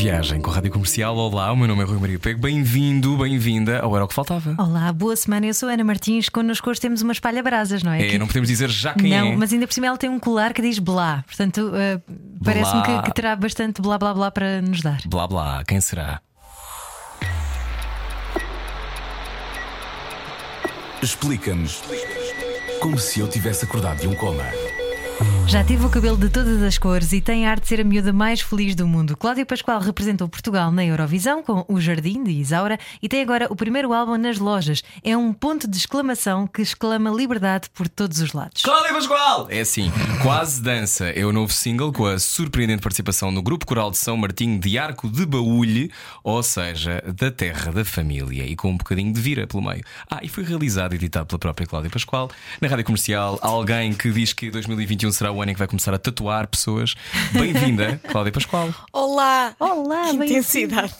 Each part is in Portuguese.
Viagem com a Rádio Comercial. Olá, o meu nome é Rui Maria Pego. Bem-vindo, bem-vinda ao Era o que Faltava. Olá, boa semana. Eu sou Ana Martins. Connosco hoje temos uma espalha-brasas, não é? É, Que- não podemos dizer já quem não, é. mas ainda por cima ela tem um colar que diz blá. Portanto, eh, parece-me que, que terá bastante blá blá blá para nos dar. Blá blá, quem será? Explica-nos como se eu tivesse acordado de um coma. Já teve o cabelo de todas as cores e tem a arte de ser a miúda mais feliz do mundo. Cláudia Pascoal representou Portugal na Eurovisão com O Jardim de Isaura e tem agora o primeiro álbum nas lojas. É um ponto de exclamação que exclama liberdade por todos os lados. Cláudia Pascoal! É assim, Quase Dança é o novo single com a surpreendente participação no grupo coral de São Martinho de Arco de Baúlhe, ou seja, da terra da família, e com um bocadinho de vira pelo meio. Ah, e foi realizado e editado pela própria Cláudia Pascoal. Na rádio comercial, alguém que diz que 2021 será o ano em que vai começar a tatuar pessoas. Bem-vinda, Cláudia Pascoal. Olá! Olá, que intensidade!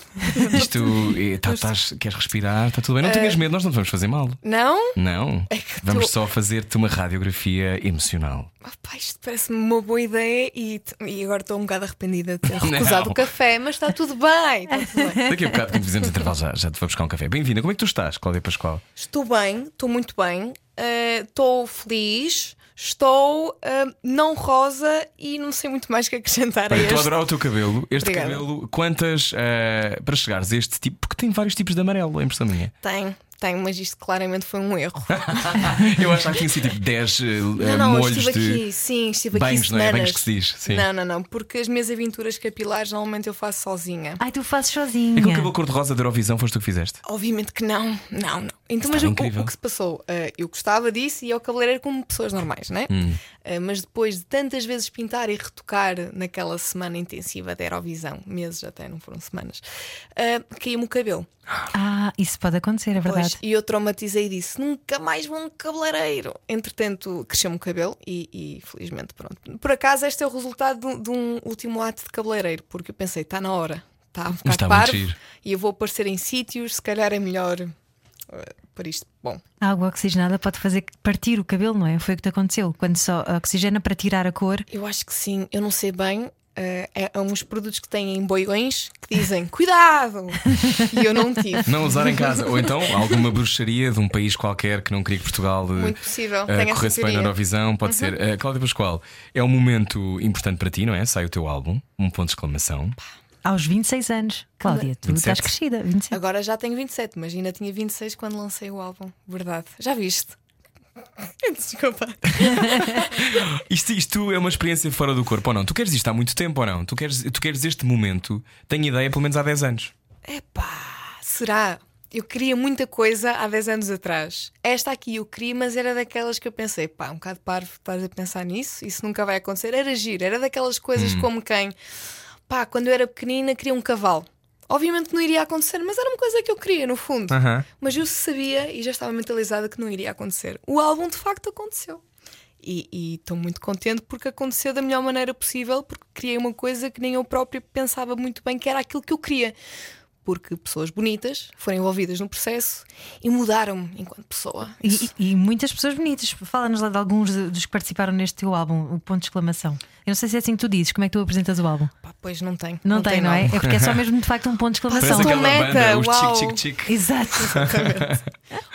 Isto, eh, tá- tás- queres respirar? Está tudo bem? Não tenhas medo, nós não te vamos fazer mal. Não? Não, É que vamos tô- só fazer-te uma radiografia emocional. Pá, isto parece-me uma boa ideia e, e agora estou um bocado arrependida de ter recusado Não. o café, mas está tudo bem, está tudo bem. Daqui a bocado, quando fizemos intervalo, já, já te vou buscar um café. Bem-vinda, como é que tu estás, Cláudia Pascoal? Estou bem, estou muito bem, eh, estou feliz, estou eh, não rosa e não sei muito mais que acrescentar a Olha, estou a adorar o teu cabelo. Este Obrigada. cabelo, quantas eh, para chegares a este tipo? Porque tem vários tipos de amarelo, é impressão minha. Tem, tem, mas isto claramente foi um erro. Eu acho que tinha sido tipo 10 eh, Não, não, eu molhos estive de. aqui, sim, estive aqui banhos, não é? Banhos que se diz, sim. Não, não, não, porque as minhas aventuras capilares normalmente eu faço sozinha. Ai, tu fazes sozinha. Aquele cabelo cor-de-rosa da Eurovisão foste tu que fizeste? Obviamente que não, não, não. Então, Estava mas o, o que se passou? Uh, eu gostava disso e ao cabeleireiro como pessoas normais, né? Hum. Uh, mas depois de tantas vezes pintar e retocar naquela semana intensiva da Eurovisão, meses até, não foram semanas, uh, caiu-me o cabelo. Ah, isso pode acontecer, é verdade. Pois, e eu traumatizei e disse: nunca mais vou a um cabeleireiro. Entretanto, cresceu-me o cabelo e, e, felizmente, pronto. Por acaso, este é o resultado de, um- de um último ato de cabeleireiro, porque eu pensei: está na hora, está parvo giro. e eu vou aparecer em sítios, se calhar é melhor uh, para isto. Bom, A água oxigenada pode fazer partir o cabelo, não é? Foi o que te aconteceu. Quando só oxigena para tirar a cor. eu acho que sim, eu não sei bem. Uh, é, há uns produtos que têm boiões que dizem cuidado! e eu não tive. Não usar em casa. Ou então alguma bruxaria de um país qualquer que não queria que Portugal eh, Muito possível, eh, corresse bem na. Uhum. Eurovisão. Pode ser. Eh, Cláudia Pascoal, é um momento importante para ti, não é? Sai o teu álbum, um ponto de exclamação. Aos 26 anos. Cláudia, tu 27. estás crescida. 27. Agora já tenho 27, mas ainda tinha 26 quando lancei o álbum. Verdade. Já viste? Desculpa. Isto, isto é uma experiência fora do corpo ou não? Tu queres isto há muito tempo ou não? Tu queres, tu queres este momento? Tenho ideia, pelo menos há 10 anos. Epá, será? Eu queria muita coisa há 10 anos atrás. Esta aqui eu queria, mas era daquelas que eu pensei, pá, um bocado parvo estás a pensar nisso, isso nunca vai acontecer. Era giro, era daquelas coisas como quem, pá, quando eu era pequenina queria um cavalo. Obviamente que não iria acontecer, mas era uma coisa que eu queria, no fundo. Aham. Mas eu sabia e já estava mentalizada que não iria acontecer. O álbum de facto aconteceu. E e estou muito contente porque aconteceu da melhor maneira possível, porque criei uma coisa que nem eu própria pensava muito bem que era aquilo que eu queria. Porque pessoas bonitas foram envolvidas no processo e mudaram-me enquanto pessoa. E, e- muitas pessoas bonitas. Fala-nos lá de alguns de- dos que participaram neste teu álbum, o ponto de exclamação. Eu não sei se é assim que tu dizes, como é que tu apresentas o álbum? Pá, pois não tem. Não, tem, não é? É porque é só mesmo de facto um ponto de Parece exclamação. Aquela meta, banda, os uau. Chic Chic Chic. Exato.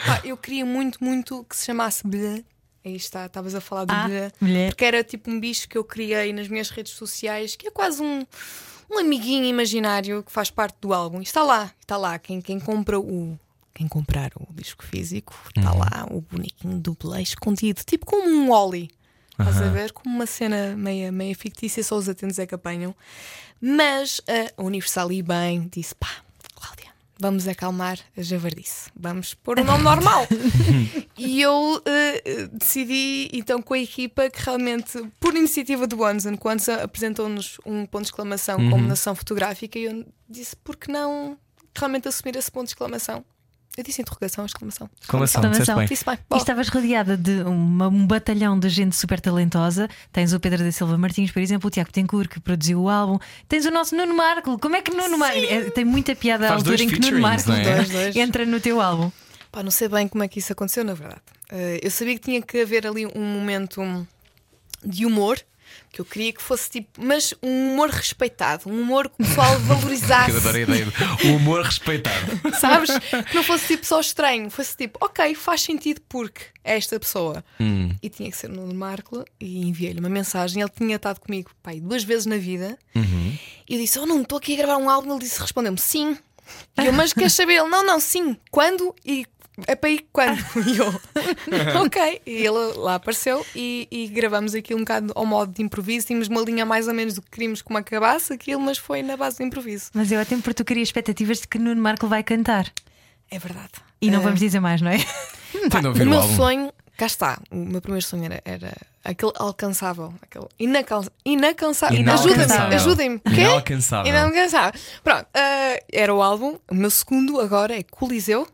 Pá, eu queria muito, muito que se chamasse Blé. Aí está, estavas a falar do Ah, Blé. mulher. Porque era tipo um bicho que eu criei nas minhas redes sociais, que é quase um, um amiguinho imaginário que faz parte do álbum. Está lá, está lá. Quem, quem compra o. Quem comprar o disco físico, está lá o bonequinho do escondido, tipo como um Wally. Estás a ver? Como uma cena meia, meia fictícia, só os atentos é que apanham. Mas a Universal e bem disse: pá, vamos acalmar a javardice, vamos pôr um nome normal. e eu eh, decidi, então, com a equipa, que realmente, por iniciativa do Wanson, quando se apresentou-nos um ponto de exclamação como nação fotográfica, e eu disse: por que não realmente assumir esse ponto de exclamação? Eu disse interrogação, exclamação. Exclamação, disseste Exclamação. bem. Disse bem. E estavas rodeada de uma- um batalhão de gente super talentosa. Tens o Pedro da Silva Martins, por exemplo, o Tiago Tencourt, que produziu o álbum. Tens o nosso Nuno Marco. Como é que Nuno Marco. é, tem muita piada à altura em que Nuno Marco é? Dois, dois. entra no teu álbum. Pá, não sei bem como é que isso aconteceu, na verdade. Eh, eu sabia que tinha que haver ali um momento de humor, que eu queria que fosse tipo, mas um humor respeitado, um humor que o pessoal valorizasse, Eu adoro a ideia o humor respeitado. sabes? Que não fosse tipo só estranho, fosse tipo, ok, faz sentido porque é esta pessoa. Hum. E tinha que ser no Marco e enviei-lhe uma mensagem. Ele tinha estado comigo pai, duas vezes na vida Uhum. e eu disse: Oh, não, estou aqui a gravar um álbum. Ele disse: Respondeu-me sim. E eu, mas queres saber? Ele: Não, não, sim. Quando e é para ir quando? E eu, ok. E ele lá apareceu e, e gravamos aquilo um bocado ao modo de improviso. Tínhamos uma linha mais ou menos do que queríamos como acabasse aquilo, mas foi na base do improviso. Mas eu até porque tu querias expectativas de que Nuno Marco vai cantar. É verdade. E não Eh, vamos dizer mais, não é? Ouvir o meu álbum. sonho, cá está. O meu primeiro sonho era, era aquele alcançável, aquele inacal- inacansável. Ajudem-me, Inalcançável. ajudem-me. Quê? Inalcançável. Inalcançável. Pronto, ah, era o álbum. O meu segundo agora é Coliseu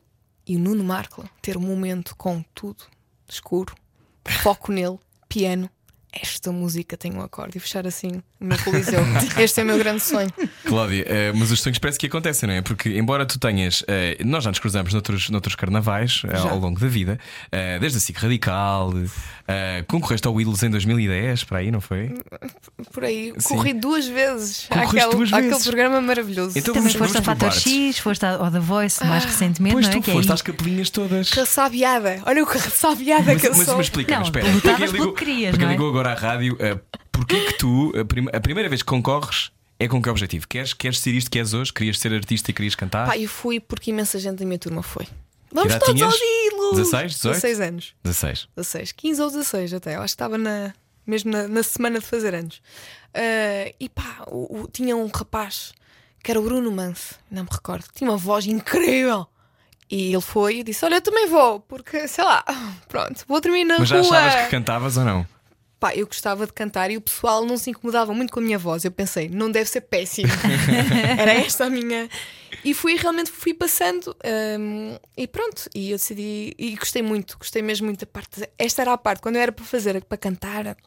e o Nuno Marco ter um momento com tudo escuro, foco nele, piano. Esta música tem um acorde e fechar assim o meu Coliseu. Este é o meu grande sonho. Cláudia, eh, mas os sonhos parece que acontecem, não é? Porque, embora tu tenhas. eh, nós já nos cruzamos noutros, noutros carnavais Já. ao longo da vida, desde a SIC Radical, eh, concorreste ao Wills em 2010, para aí, não foi? Por aí, Sim. corri duas vezes àquele, duas àquele programa maravilhoso. Então Também vamos- foste ao Fator. X, foste ao The Voice mais recentemente, Pois não é? tu Que é foste aí- às capelinhas todas. Ressabiada. Olha o que ressabiada que eu mas, sou. mas explica-me, Não, espera. Para quem ligou, que querias, para quem não é? ligou agora à rádio, eh, porquê que tu, a, prim- a primeira vez que concorres, é com que objetivo? Queres, queres ser isto que és hoje? Querias ser artista e querias cantar? Pá, eu fui porque imensa gente da minha turma foi. Vamos todos tinhas? ouvi-lo! 16, 18? 16 anos. 16. 16, 15 ou 16 até. Eu acho que estava na, mesmo na, na semana de fazer anos. Ah, e pá, o- o- tinha um rapaz que era o Bruno Manso, não me recordo, tinha uma voz incrível. E ele foi e disse: Olha, eu também vou, porque sei lá, pronto, vou terminar na Mas já rua. achavas que cantavas ou não? Pá, eu gostava de cantar e o pessoal não se incomodava muito com a minha voz. Eu pensei, não deve ser péssimo. Era esta a minha. E fui realmente fui passando hum, e pronto. E eu decidi e gostei muito, gostei mesmo muito da parte. Esta era a parte, quando eu era para fazer, para cantar,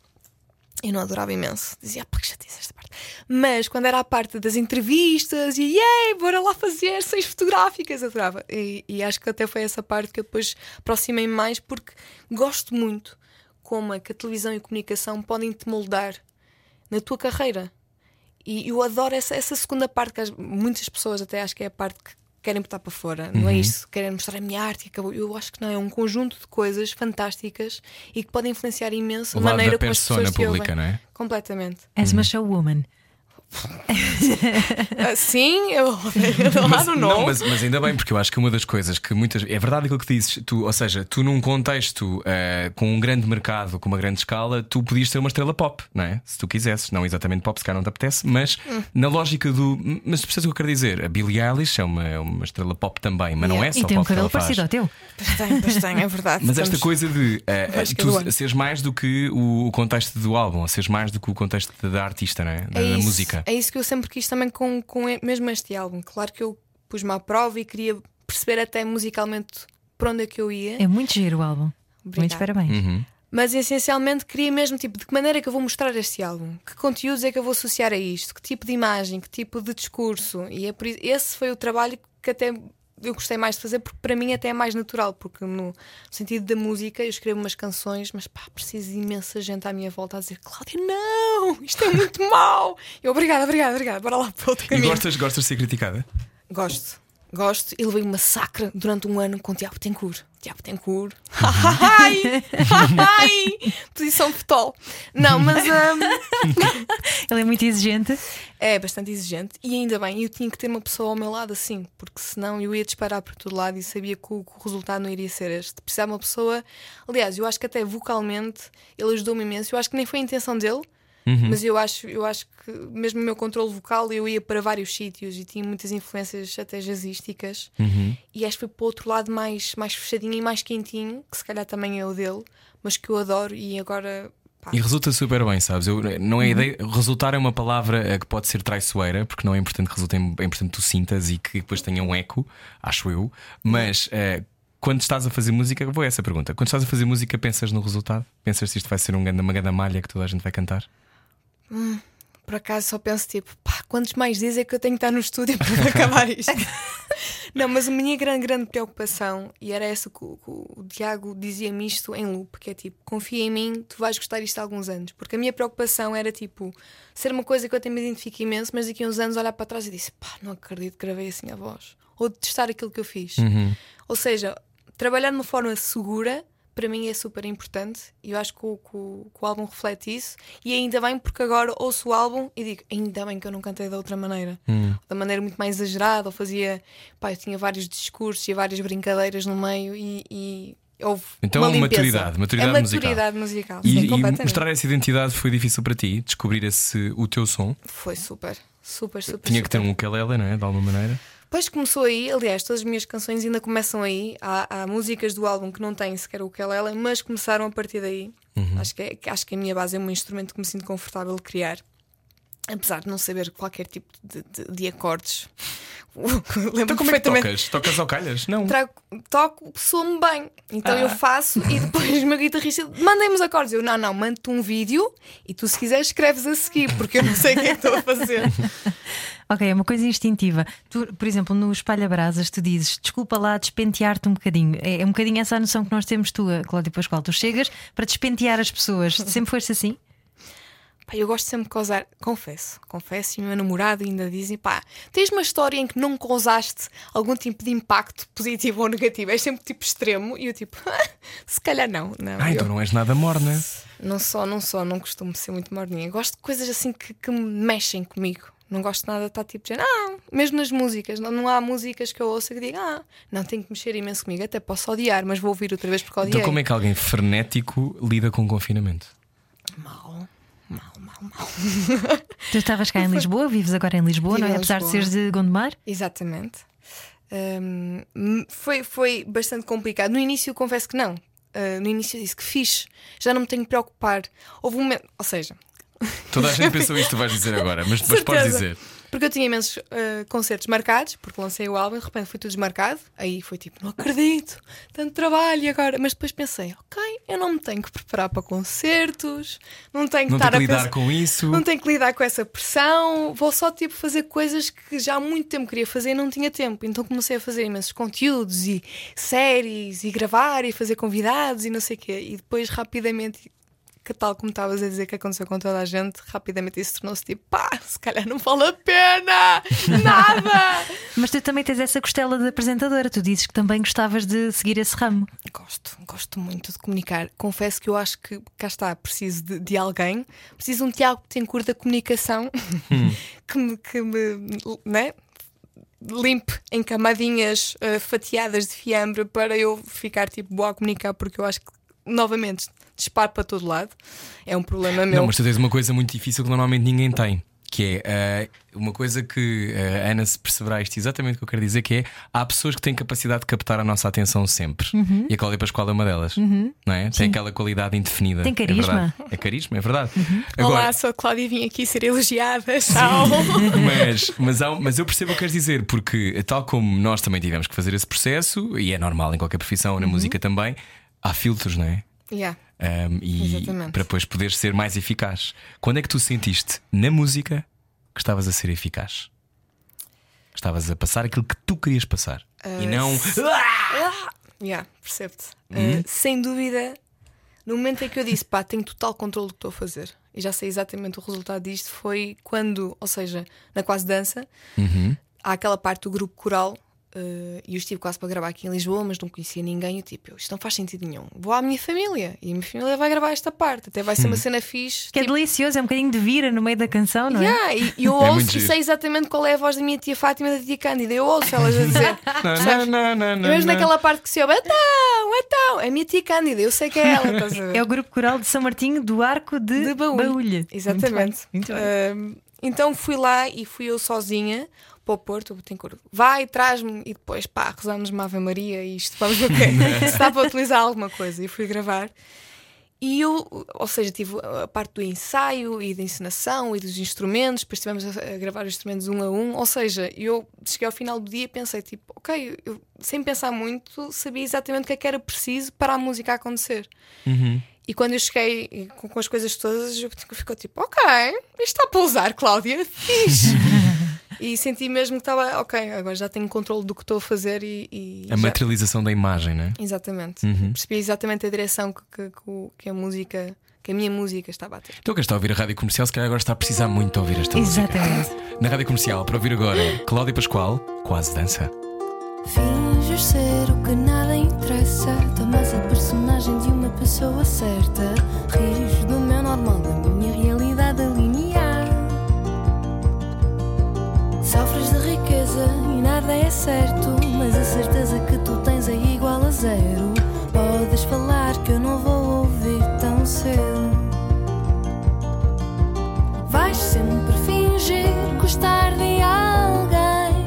eu não adorava imenso. Dizia, ah, porque já disse esta parte. Mas quando era a parte das entrevistas e yay, bora lá fazer seis fotográficas, adorava. E, e acho que até foi essa parte que eu depois aproximei mais porque gosto muito como é que a televisão e a comunicação podem te moldar na tua carreira. E eu adoro essa, essa segunda parte que as- muitas pessoas até acho que é a parte que querem botar para fora. Não é isso? Querem mostrar a minha arte e acabou. Eu acho que não, é um conjunto de coisas fantásticas e que podem influenciar imenso O a maneira como as pessoas pública, ouvem. não é? Completamente. És uma showwoman. Sim, eu eu no não, nome. mas, mas ainda bem, porque eu acho que uma das coisas que muitas. É verdade aquilo que dizes, tu, ou seja, tu num contexto eh, com um grande mercado, com uma grande escala, tu podias ser uma estrela pop, não é? Se tu quisesses, não exatamente pop, se calhar não te apetece, mas Hum. na lógica do. Mas percebes o que eu quero dizer? A Billie Eilish é uma, é uma estrela pop também, mas não é Yeah. só E tem um pop cabelo parecido ao teu. Pois tem, pois tem, é verdade. Mas esta coisa de do tu seres mais do que o, o contexto do álbum, ou seres mais do que o contexto da artista, não é? Da, é da música. É isso que eu sempre quis também com, com mesmo este álbum. Claro que eu pus-me à prova e queria perceber até musicalmente para onde é que eu ia. É muito giro o álbum. Muitos Obrigada. parabéns. Uhum. Mas essencialmente queria mesmo tipo de que maneira é que eu vou mostrar este álbum, que conteúdos é que eu vou associar a isto, que tipo de imagem, que tipo de discurso. E é por isso, esse foi o trabalho que até eu gostei mais de fazer, porque para mim até é mais natural, porque no sentido da música eu escrevo umas canções, mas pá, preciso de imensa gente à minha volta a dizer Cláudia, não, isto é muito mau. Eu, obrigada, obrigada, obrigada, bora lá para outro E caminho. gostas, gostas de ser criticada? Gosto, gosto. E levei uma massacre durante um ano com o Tiago Tencourt. Tiago Tencourt. Ai, ai, posição fetol. Não, mas hum, Ele é muito exigente. é bastante exigente. E ainda bem, eu tinha que ter uma pessoa ao meu lado assim, porque senão eu ia disparar por todo lado e sabia que o, que o resultado não iria ser este. Precisava de uma pessoa. Aliás, eu acho que até vocalmente ele ajudou-me imenso. Eu acho que nem foi a intenção dele. Mas eu acho, eu acho que mesmo o meu controle vocal eu ia para vários sítios e tinha muitas influências até jazzísticas. E acho que foi para o outro lado mais, mais fechadinho e mais quentinho, que se calhar também é o dele, mas que eu adoro e agora pá, E resulta super bem, sabes? Eu, não é ideia, resultar é uma palavra eh, que pode ser traiçoeira, porque não é importante que resulte, é importante que tu sintas e que depois tenha um eco, acho eu. Mas eh, quando estás a fazer música, vou a essa pergunta. Quando estás a fazer música, pensas no resultado? Pensas se isto vai ser um uma grande malha que toda a gente vai cantar? Por acaso só penso tipo, pá, quantos mais dias é que eu tenho que estar no estúdio para acabar isto? não, mas a minha grande, grande preocupação, e era essa que o, que o Tiago dizia-me isto em loop, que é tipo, confia em mim, tu vais gostar disto há alguns anos. Porque a minha preocupação era tipo, ser uma coisa que eu até me identifico imenso, mas daqui a uns anos olhar para trás e disse, pá, não acredito que gravei assim a voz. Ou de testar aquilo que eu fiz. Ou seja, trabalhar de uma forma segura para mim é super importante e eu acho que o, que o- que o álbum reflete isso. E ainda bem, porque agora ouço o álbum e digo, ainda bem que eu não cantei da outra maneira, da maneira muito mais exagerada, ou fazia, pá, eu tinha vários discursos e várias brincadeiras no meio e, e houve. Então, uma limpeza. maturidade, maturidade é musical. maturidade musical. E, sim, e mostrar essa identidade foi difícil para ti? Descobrir esse, o teu som? Foi super, super, super. Tinha que ter super. um ukulele, não é? De alguma maneira. Depois começou aí, aliás, todas as minhas canções ainda começam aí. Há, há músicas do álbum que não têm sequer o ukulele, mas começaram a partir daí. Acho, que é- que acho que a minha base é um instrumento que me sinto confortável de criar. Apesar de não saber qualquer tipo de, de- de acordes. Lembro Então, como é que tocas? Tocas ao calhas? Não. Trago, toco, soa-me bem. Então Ah. eu faço e depois o meu guitarrista mandem-me os acordes. Eu, não, não, mando-te um vídeo e tu, se quiseres, escreves a seguir, porque eu não sei o que é que estou a fazer. Ok, é uma coisa instintiva. Tu, por exemplo, no Espalha Brasas, tu dizes desculpa lá despentear-te um bocadinho. É, é um bocadinho essa a noção que nós temos, tu, a Cláudia Pascoal. Tu chegas para despentear as pessoas. Sempre foste assim? Pá, eu gosto sempre de causar, confesso, confesso, e o meu namorado ainda dizem, pá, tens uma história em que não causaste algum tipo de impacto positivo ou negativo, é sempre tipo extremo, e eu tipo, se calhar não, não. Ah, eu então não és nada morna. não só, não só, não costumo ser muito morninha, gosto de coisas assim que, que me mexem comigo. Não gosto nada de estar tipo género, ah, mesmo nas músicas, não, não há músicas que eu ouço que diga, ah, não, tem que mexer imenso comigo, até posso odiar, mas vou ouvir outra vez porque odiei. Então, como é que alguém frenético lida com o confinamento? Mal, mal, mal, mal. Tu estavas cá em Lisboa, vives agora em Lisboa, Vivo não é? Apesar de seres de Gondomar? Exatamente. Hum, foi, foi bastante complicado. No início, eu confesso que não. Uh, no início, eu disse que fiz. Já não me tenho que preocupar. Houve um momento. Ou seja, Toda a gente pensou isto que tu vais dizer agora, mas depois podes dizer. Porque eu tinha imensos uh, concertos marcados, porque lancei o álbum e de repente foi tudo desmarcado. Aí foi tipo, não acredito, tanto trabalho e agora. Mas depois pensei, ok, eu não me tenho que preparar para concertos, não tenho que Não tem estar que a lidar pensar- com isso. Não tenho que lidar com essa pressão, vou só tipo fazer coisas que já há muito tempo queria fazer e não tinha tempo. Então comecei a fazer imensos conteúdos e séries e gravar e fazer convidados e não sei o quê. E depois rapidamente, que tal como estavas a dizer que aconteceu com toda a gente, rapidamente isso tornou-se tipo, pá, se calhar não vale a pena, nada. Mas tu também tens essa costela de apresentadora. Tu dizes que também gostavas de seguir esse ramo. Gosto, gosto muito de comunicar. Confesso que eu acho que cá está, preciso de, de alguém, preciso de um Tiago que tem cor da comunicação que me, que me né? limpe em camadinhas eh, fatiadas de fiambre para eu ficar tipo boa a comunicar, porque eu acho que novamente disparo para todo lado. É um problema meu. Não, mas tu tens uma coisa muito difícil que normalmente ninguém tem. Que é ah, uma coisa que a Ana se perceberá isto exatamente o que eu quero dizer: que é há pessoas que têm capacidade de captar a nossa atenção sempre. Uhum. E a Cláudia Pascoal é uma delas. Não é? Tem aquela qualidade indefinida. Tem É, carisma. Uhum. verdade. é carisma, é verdade. Olá, sou a Cláudia e vim aqui ser elogiada. Mas, mas, há- mas eu percebo o que queres dizer, porque tal como nós também tivemos que fazer esse processo, e é normal em qualquer profissão, Uhum. na música também, há filtros, não é? Yeah. Um, e Exatamente. para depois poderes ser mais eficaz. Quando é que tu sentiste na música que estavas a ser eficaz? Estavas a passar aquilo que tu querias passar e não. Yeah, percebo-te. Uhum. Uh, sem dúvida, no momento em que eu disse, pá, tenho total controle do que estou a fazer e já sei exatamente o resultado disto, foi quando, ou seja, na quase dança, Uhum. há aquela parte do grupo coral. Uh, e eu estive quase para gravar aqui em Lisboa, mas não conhecia ninguém. Eu tipo, isto não faz sentido nenhum. Vou à minha família e a minha família vai gravar esta parte. Até vai ser Hum. uma cena fixe. Que é tipo, delicioso, é um bocadinho de vira no meio da canção, não é? Yeah, e, e eu É ouço e sei exatamente qual é a voz da minha tia Fátima e da tia Cândida. Eu ouço elas a dizer. percebes? não, não, E mesmo naquela parte que se ouve, então, então, é a minha tia Cândida, eu sei que é ela, estás a ver? É o grupo coral de São Martinho do Arco de, De Baúlho. Exatamente. Muito bem, muito bem. Ahm, então fui lá e fui eu sozinha para o Porto, tem cor. Vai, traz-me e depois pá, rezamos uma Ave Maria e isto vamos ver o quê? se dá para utilizar alguma coisa. E fui gravar. E eu, ou seja, tive a parte do ensaio e da encenação e dos instrumentos, depois estivemos a, gravar os instrumentos um a um. Ou seja, eu cheguei ao final do dia e pensei, tipo, ok, eu, sem pensar muito, sabia exatamente o que é que era preciso para a música acontecer. E quando eu cheguei com, com as coisas todas, eu ficou tipo, ok, isto está a pousar, Cláudia, fixe. e senti mesmo que estava, ok, agora já tenho controle do que estou a fazer e. e A já- materialização da imagem, não é? Exatamente. Percebi exatamente a direção que, que- que a música, que a minha música estava a ter. Então, quem está a ouvir a rádio comercial, se calhar agora está a precisar muito de ouvir esta música. Exatamente. Na rádio comercial, para ouvir agora, Cláudia Pascoal, quase dança. Finges ser o que nada interessa. Tomas a personagem de uma pessoa certa. Certo. Mas a certeza que tu tens é igual a zero. Podes falar que eu não vou ouvir tão cedo. Vais sempre fingir gostar de alguém.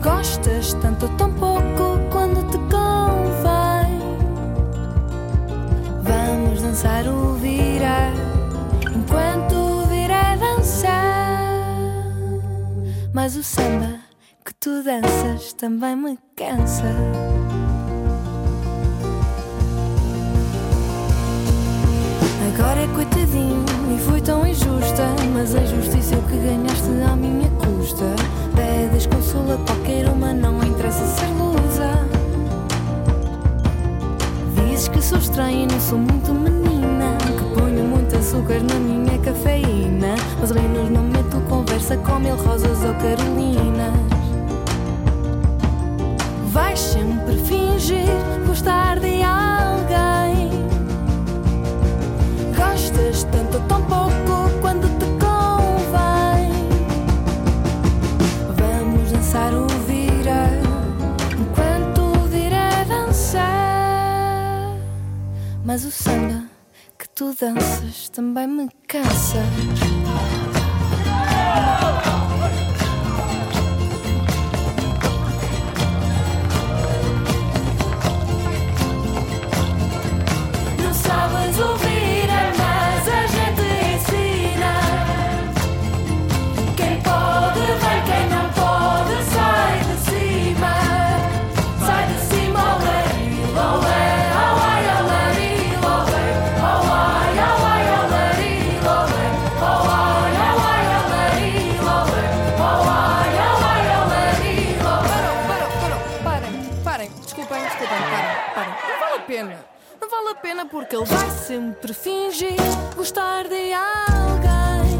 Gostas tanto ou tão pouco quando te convém. Vamos dançar o virar enquanto o virar dançar. Mas o samba tu danças também me cansa. Agora é coitadinho e foi tão injusta. Mas a justiça é o que ganhaste à minha custa. Pedes consolo a qualquer uma, não interessa ser lusa. Dizes que sou estranha e não sou muito menina. Que ponho muito açúcar na minha cafeína. Mas menos não meto conversa com mil rosas ou carolinas. Vais sempre fingir gostar de alguém. Gostas tanto tão pouco quando te convém. Vamos dançar o virar enquanto o virar dançar. Mas o samba que tu danças também me cansa. Pena porque ele vai sempre fingir gostar de alguém.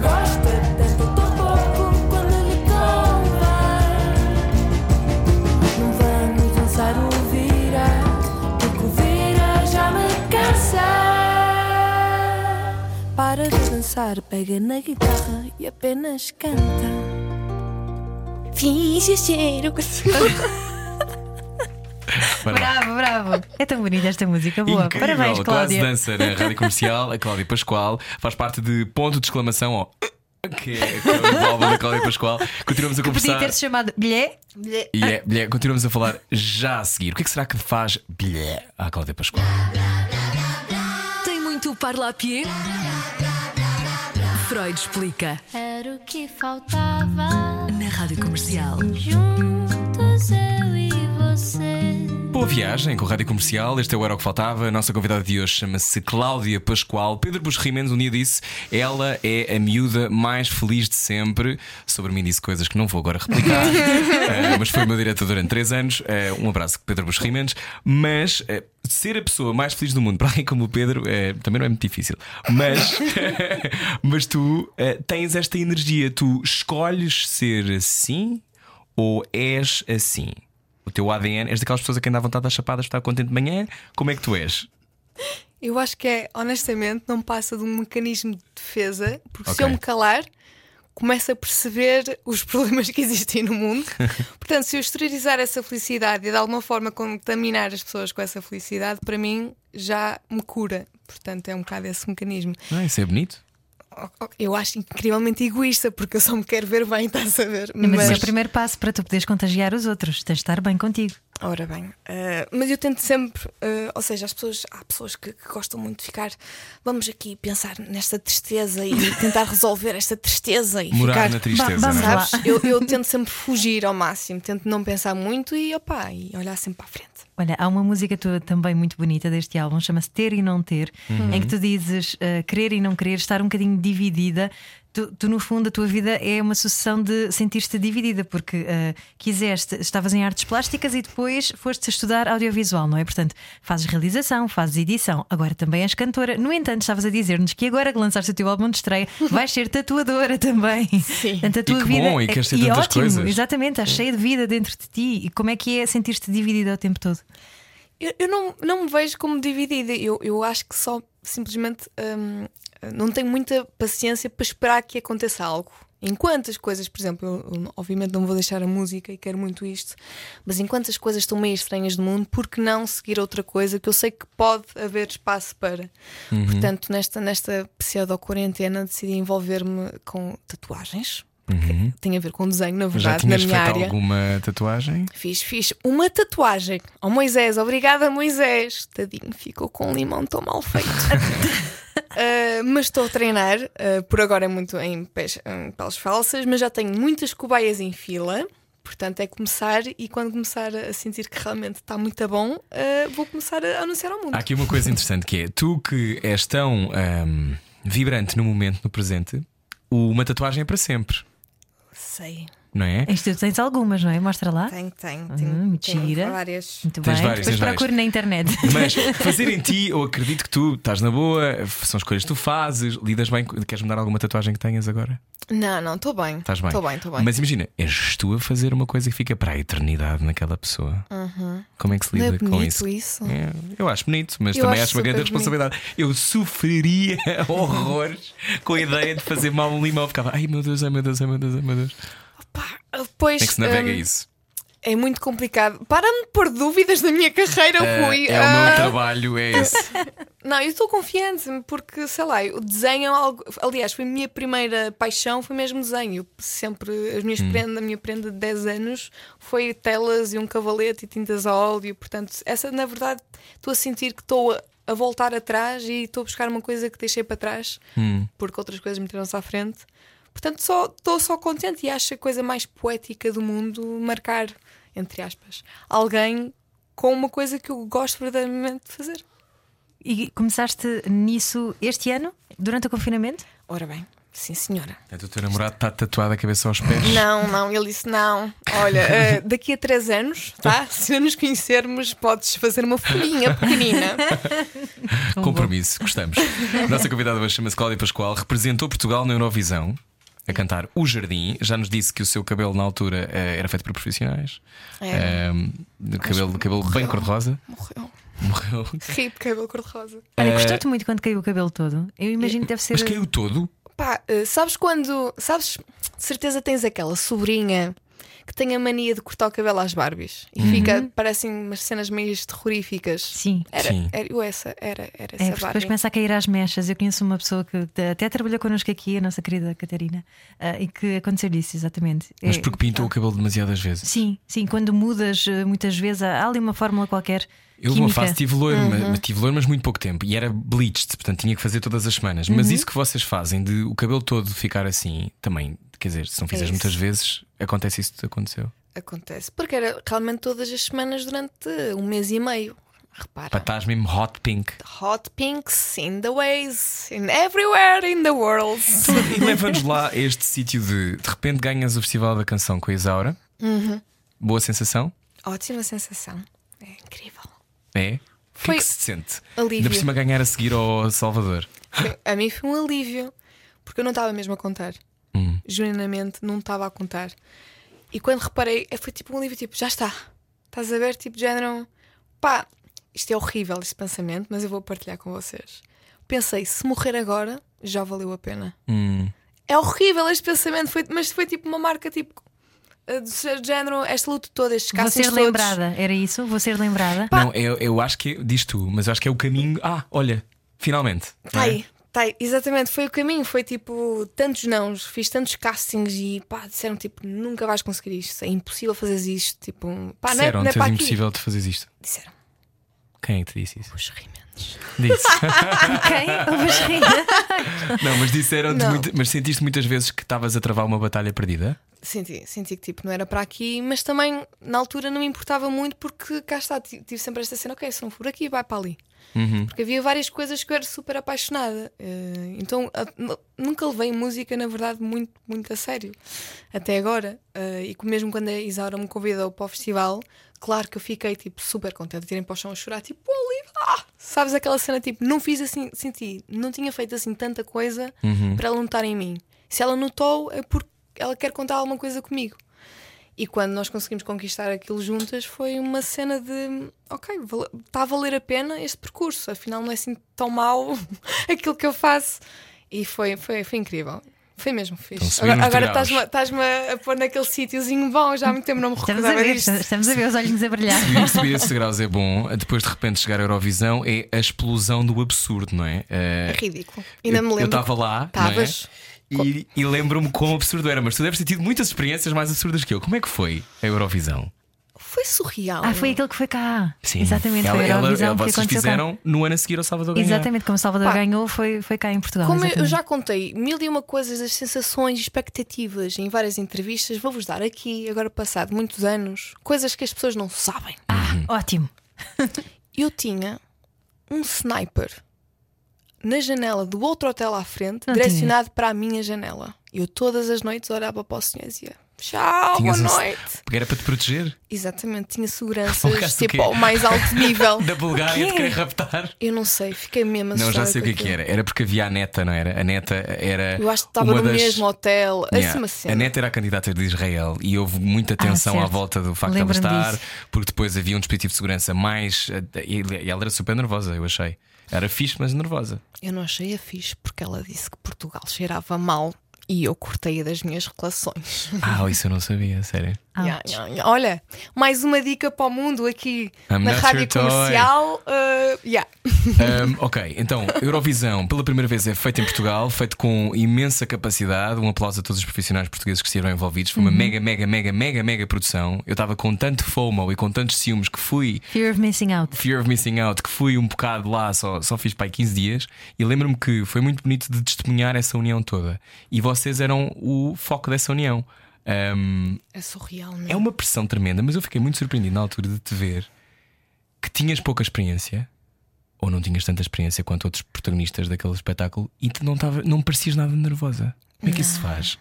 Gosta tanto tão pouco quando lhe convém. Não vamos dançar o virar, porque o virar já me cansa. Para de dançar, pega na guitarra e apenas canta. Finge ser o que. Bravo, bravo. É tão bonita esta música. Boa. Incrível. Parabéns, Quase Cláudia. dança na rádio comercial, a Cláudia Pascoal faz parte de ponto de exclamação ó, que é, o álbum da Cláudia Pascoal. Continuamos a Podia conversar. ter-se chamado Bilhé. E é, bilhé, continuamos a falar já a seguir. O que é que será que faz bilhé à Cláudia Pascoal? Tem muito parlapier? Freud explica Era o que faltava. na rádio comercial. Juntos eu e você. Boa viagem com a Rádio Comercial. Este é o Era o que Faltava. A nossa convidada de hoje chama-se Cláudia Pascoal. Pedro Busrimentos um dia disse: ela é a miúda mais feliz de sempre. Sobre mim disse coisas que não vou agora replicar, Eh, mas foi o meu diretor durante três anos. Eh, um abraço, Pedro Busrimentos. Mas eh, ser a pessoa mais feliz do mundo para alguém como o Pedro também não é muito difícil. Mas, mas tu tens esta energia. Tu escolhes ser assim ou és assim? O teu ADN és daquelas pessoas a quem dá vontade das chapadas, está contente de manhã? Como é que tu és? Eu acho que é, honestamente, não passa de um mecanismo de defesa, porque se Ok. eu me calar, começo a perceber os problemas que existem no mundo. Portanto, se eu exteriorizar essa felicidade e de alguma forma contaminar as pessoas com essa felicidade, para mim já me cura. Portanto, é um bocado esse mecanismo. Ah, isso é bonito. Eu acho incrivelmente egoísta, porque eu só me quero ver bem, estás a ver? Mas, esse é o primeiro passo para tu poderes contagiar os outros. Tens de estar bem contigo. Ora bem, eh, mas eu tento sempre, eh, ou seja, as pessoas, há pessoas que, que gostam muito de ficar, vamos aqui pensar nesta tristeza e tentar resolver esta tristeza e Morar ficar. na tristeza. É? lá. Sabes? Eu, eu tento sempre fugir ao máximo, tento não pensar muito e opá, e olhar sempre para a frente. Olha, há uma música tua também muito bonita deste álbum, chama-se Ter e Não Ter, em que tu dizes uh, querer e não querer, estar um bocadinho dividida. Tu, tu, no fundo, a tua vida é uma sucessão de sentir-te dividida, porque uh, quiseste, estavas em artes plásticas e depois foste estudar audiovisual, não é? Portanto, fazes realização, fazes edição, agora também és cantora. No entanto, estavas a dizer-nos que agora que lançaste o teu álbum de estreia, vais ser tatuadora também. Sim. Portanto, a tua que vida bom, e queres ter é tantas ótimo, coisas. exatamente, estás cheia de vida dentro de ti. E como é que é sentir-te dividida o tempo todo? Eu, eu não, não me vejo como dividida. Eu, eu acho que só simplesmente hum, não tenho muita paciência para esperar que aconteça algo. Enquanto as coisas, por exemplo, eu, obviamente não vou deixar a música e quero muito isto, mas enquanto as coisas estão meio estranhas no mundo, por que não seguir outra coisa que eu sei que pode haver espaço para? Uhum. Portanto, nesta, nesta pseudo-quarentena decidi envolver-me com tatuagens. Uhum. Tem a ver com desenho, na Mas já verdade, na tinhas minha feito área. alguma tatuagem? Fiz, fiz uma tatuagem ao Moisés. Obrigada, Moisés. Tadinho, ficou com um limão tão mal feito. Uh, mas estou a treinar, uh, por agora é muito em, pés, em peles falsas, mas já tenho muitas cobaias em fila. Portanto, é começar e quando começar a sentir que realmente está muito bom, uh, vou começar a anunciar ao mundo. Há aqui uma coisa interessante que é: tu que és tão ahm, vibrante no momento, no presente, uma tatuagem é para sempre, Sei, não é? Isto tu tens algumas, não é? Mostra lá. tenho, tenho, Hum, tenho, mentira. tenho várias. Muito Tens bem. várias, Depois várias. procure na internet. Mas fazer em ti, eu acredito que tu estás na boa, são escolhas que tu fazes, lidas bem. Queres mudar alguma tatuagem que tenhas agora? Não, não, estou bem. Estás bem? Estou bem, estou bem. Mas imagina, és tu a fazer uma coisa que fica para a eternidade naquela pessoa. Como é que se Não é lida com isso? isso? É, eu acho bonito, mas Eu também acho acho uma grande bonito. responsabilidade. Eu sofreria horrores com a ideia de fazer mal um limão. Ficava, ai meu Deus, ai meu Deus, ai meu Deus, ai meu Deus. Pá, Como é que se navega hum, isso? É muito complicado. Para-me pôr dúvidas na minha carreira, Rui. É, o meu Ah, trabalho, é esse. Não, eu estou confiante, porque sei lá, o desenho é algo. Aliás, foi a minha primeira paixão, foi mesmo desenho. Sempre, as minhas Hum. a minha prenda de 10 anos foi telas e um cavalete e tintas a óleo. Portanto, essa na verdade estou a sentir que estou a, a voltar atrás e estou a buscar uma coisa que deixei para trás, Hum. porque outras coisas meteram-se à frente. Portanto, só estou só contente e acho a coisa mais poética do mundo marcar, entre aspas, alguém com uma coisa que eu gosto verdadeiramente de fazer. E começaste nisso este ano, durante o confinamento? Ora bem, sim senhora. Portanto, o teu namorado está tatuado a cabeça aos pés. Não, não, ele disse não. Olha, eh, daqui a três anos, tá? Se nos conhecermos, podes fazer uma folhinha pequenina. Compromisso, gostamos. Nossa convidada hoje chama-se Cláudia Pascoal, representou Portugal na Eurovisão. A cantar O Jardim, já nos disse que o seu cabelo na altura eh, era feito por profissionais. Era. Ehm, de cabelo, de cabelo bem morreu. cor-de-rosa. Morreu. Morreu. Ri de cabelo cor-de-rosa. Olha, Eh, gostou-te muito quando caiu o cabelo todo. Eu imagino que deve ser. Mas caiu todo? Pá, eh, sabes quando. Sabes, de certeza tens aquela sobrinha que tem a mania de cortar o cabelo às Barbies e fica, parecem umas cenas meio terroríficas. Sim. Era, Sim. era, eu essa, era, era É, essa depois Barbie. começa a cair às mechas. Eu conheço uma pessoa que até trabalhou connosco aqui, a nossa querida Catarina, ah, e que aconteceu isso, exatamente. Mas É- porque pintou o cabelo demasiadas vezes. Sim, sim, quando mudas, eh, muitas vezes há ali uma fórmula qualquer. Eu uma química. fase tive loiro, Uhum. mas, tive loiro, mas muito pouco tempo. E era bleached, portanto tinha que fazer todas as semanas. Mas Uhum. isso que vocês fazem de o cabelo todo ficar assim, também, quer dizer, se não fizeres É muitas vezes, acontece isso que te aconteceu. Acontece. Porque era realmente todas as semanas durante um mês e meio. Repara. Para estás mesmo hot pink. Hot pinks in the ways, in everywhere in the world. E leva-nos lá a este sítio de de repente ganhas o Festival da Canção com a Isaura. Uhum. Boa sensação? Ótima sensação. É incrível. É? O que é Foi que se sente? alívio. Ainda por cima ganhar a seguir ao Salvador. Foi- a mim foi um alívio. Porque eu não estava mesmo a contar. Hum. Genuinamente, não estava a contar. E quando reparei, foi tipo um alívio: tipo, já está. Estás a ver? Tipo, de género. Pá, isto é horrível, este pensamento, mas eu vou partilhar com vocês. Pensei: se morrer agora, já valeu a pena. Hum. É horrível este pensamento, foi, mas foi tipo uma marca tipo. eh, De ser de género, esta luta toda, estes Vou castings ser todos. lembrada, era isso? Vou ser lembrada. Não, eu, eu acho que diz tu, mas eu acho que é o caminho. Ah, olha, finalmente. Tá não é? aí, Tá, exatamente, foi o caminho. Foi tipo, tantos nãos, fiz tantos castings e pá, disseram tipo, nunca vais conseguir isto, é impossível fazer isto. Tipo, pá, não é, Disseram, não é para aqui. impossível de fazer isto. Disseram, Quem é que te disse isso? os rimentos. Disse. Ok, vamos rir. não, mas disseram Não. mas sentiste muitas vezes que estavas a travar uma batalha perdida? Senti, senti que tipo, não era para aqui, mas também na altura não me importava muito porque cá está, ti- tive sempre esta cena, ok, se não for aqui, vai para ali. Uhum. Porque havia várias coisas que eu era super apaixonada. Eh, então n- nunca levei música, na verdade, muito, muito a sério. Até agora. Eh, e que mesmo quando a Isaura me convidou para o festival, claro que eu fiquei tipo, super contente de irem para o chão a chorar, tipo, Olivia! Ah! Sabes aquela cena tipo, não fiz assim, senti, não tinha feito assim tanta coisa para ela notar em mim. Se ela notou, é porque ela quer contar alguma coisa comigo. E quando nós conseguimos conquistar aquilo juntas, foi uma cena de ok, está a valer a pena este percurso, afinal não é assim tão mau aquilo que eu faço. E foi, foi, foi incrível. Foi mesmo Então, fixe. subimos Agora, estás-me estás-me a pôr naquele sítiozinho bom, já há muito tempo não me Estamos a recordava ver, disto. estamos a ver os olhinhos a brilhar. Subir, subir esses graus é bom. Depois de repente chegar à Eurovisão é a explosão do absurdo, não é? É Eh, ridículo. Ainda eu- me Eu lembro. estava lá. não é? E, e lembro-me quão absurdo era, mas tu deves ter tido muitas experiências mais absurdas que eu. Como é que foi a Eurovisão? Foi surreal. Ah, foi aquele que foi cá. Exatamente, ela, foi a ela- Eurovisão que vocês aconteceu fizeram no ano a seguir ao Salvador cá. ganhar. Exatamente, como Salvador Pá. ganhou, foi, foi cá em Portugal. Como eu- eu exatamente. já contei mil e uma coisas, as sensações e expectativas em várias entrevistas, vou-vos dar aqui, agora passado muitos anos, coisas que as pessoas não sabem. Ah, ótimo. Eu tinha um sniper na janela do outro hotel à frente, Não direcionado para a minha janela. Eu todas as noites olhava para o senhor e dizia: Tchau, Tinhas boa noite. Porque era para te proteger Exatamente, tinha do tipo ao mais alto nível. da Bulgária de querer raptar. Eu não sei, fiquei mesmo Não, assustada já sei o que é que era. Era porque havia a neta, não era? A neta era. Eu acho que estava no das- mesmo hotel, Yeah. assim cena. A neta era a candidata de Israel e houve muita tensão à certo. volta do facto de ela estar, disso. porque depois havia um dispositivo de segurança mais. E e ela era super nervosa, eu achei. Era fixe, mas nervosa. Eu não achei a fixe porque ela disse que Portugal cheirava mal e eu cortei-a das minhas relações. Ah, isso eu não sabia, sério. Ya, ya, ya. Olha, mais uma dica para o mundo aqui I'm na rádio comercial. uh, yeah. Um, ok, então, Eurovisão, pela primeira vez é feita em Portugal, feito com imensa capacidade. Um aplauso a todos os profissionais portugueses que estiveram envolvidos. Foi uma mega, mega, mega, mega, mega produção. Eu estava com tanto FOMO e com tantos ciúmes que fui Fear of Missing Out. Fear of Missing Out, que fui um bocado lá, só, só fiz para aí 15 dias, e lembro-me que foi muito bonito de testemunhar essa união toda. E vocês eram o foco dessa união. Um, É surreal, é não uma pressão tremenda, mas eu fiquei muito surpreendido na altura de te ver que tinhas pouca experiência, ou não tinhas tanta experiência quanto outros protagonistas daquele espetáculo, e tu não, tava, não parecias nada nervosa. Como é que isso se faz?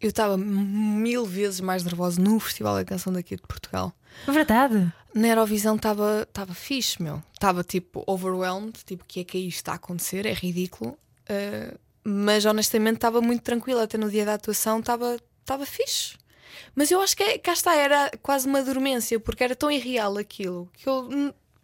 Eu estava mil vezes mais nervosa no Festival da Canção daqui de Portugal. Verdade. Na Eurovisão estava estava fixe, meu. Estava tipo overwhelmed, tipo, o que é que é isto está a acontecer? É ridículo. Uh, mas honestamente estava muito tranquila. Até no dia da atuação estava estava fixe. Mas eu acho que é, cá está, era quase uma dormência, porque era tão irreal aquilo que eu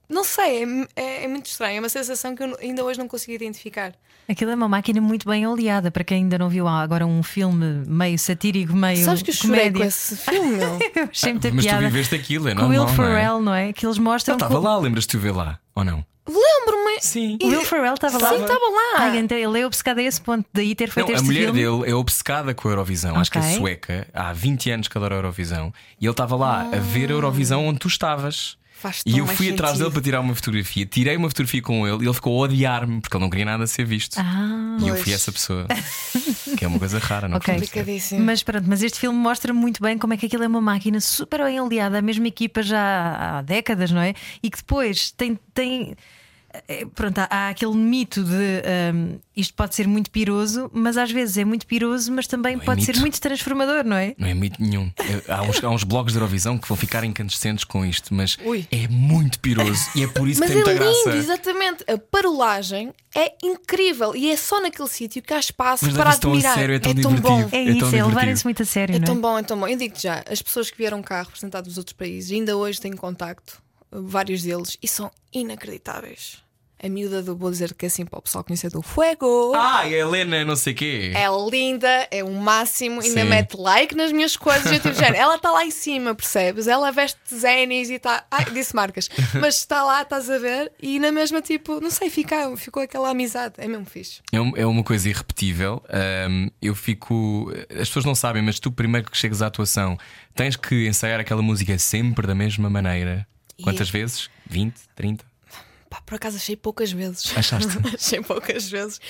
não sei, é, é- é muito estranho. É uma sensação que eu ainda hoje não consigo identificar. Aquilo é uma máquina muito bem oleada. Para quem ainda não viu há agora um filme meio satírico, meio. Sabes que eu chorei comédia. com esse filme? Eu achei muita Mas tu viveste aquilo, é Com normal. Will não é? Ferrell, não é? Que eles mostram. Ele estava co- lá, lembras-te de o ver lá, ou não? Lembro-me. Sim. O Will Ferrell estava lá. Sim, estava lá. Ai, então ele é obcecado a esse ponto. Daí ter feito Não, a este mulher filme. dele é obcecada com a Eurovisão. Acho que é sueca. Há 20 anos que adora a Eurovisão. E ele estava lá a ver a Eurovisão onde tu estavas. Faz E eu fui atrás dele sentido. para tirar uma fotografia. Tirei uma fotografia com ele e ele ficou a odiar-me porque ele não queria nada ser visto. Ah, e eu fui essa pessoa. que é uma coisa rara, não Ok. costumo ser. Complicadíssimo. Mas pronto, mas este filme mostra muito bem como é que aquilo é uma máquina super bem aliada, a mesma equipa já há décadas, não é? E que depois tem. tem Pronto, há, aquele mito de hum, isto pode ser muito piroso, mas às vezes é muito piroso, mas também Não é pode ser mito. muito transformador, não é? Não é mito nenhum. É- Há uns, há uns blogs de Eurovisão que vão ficar incandescentes com isto, mas Ui. é muito piroso e é por isso Mas que tem é muita lindo, graça. exatamente. A parolagem é incrível e é só naquele sítio que há espaço Mas para leva-se tão a admirar. sério, é tão bom. divertido. É, É isso, tão é divertido. levarem-se muito a sério, É não é? tão bom, é tão bom. Eu digo-te já, as pessoas que vieram cá representadas dos outros países, ainda hoje tenho contacto, vários deles, e são inacreditáveis. A miúda do vou dizer que é assim para o pessoal conhecer do Fuego. Ah, a Helena, não sei quê. É linda, é o máximo, ainda Sim. mete like nas minhas coisas. Eu tipo, género, ela está lá em cima, percebes? Ela veste zenis e está. Ai, disse marcas, mas está lá, estás a ver? E na mesma, tipo, não sei, fica, ficou aquela amizade. É mesmo fixe. É, um- é uma coisa irrepetível. Ahm, eu fico. As pessoas não sabem, mas tu, primeiro que chegas à atuação, tens que ensaiar aquela música sempre da mesma maneira. Quantas vezes? 20, 30? Pá, por acaso achei poucas vezes. Achaste? achei poucas vezes.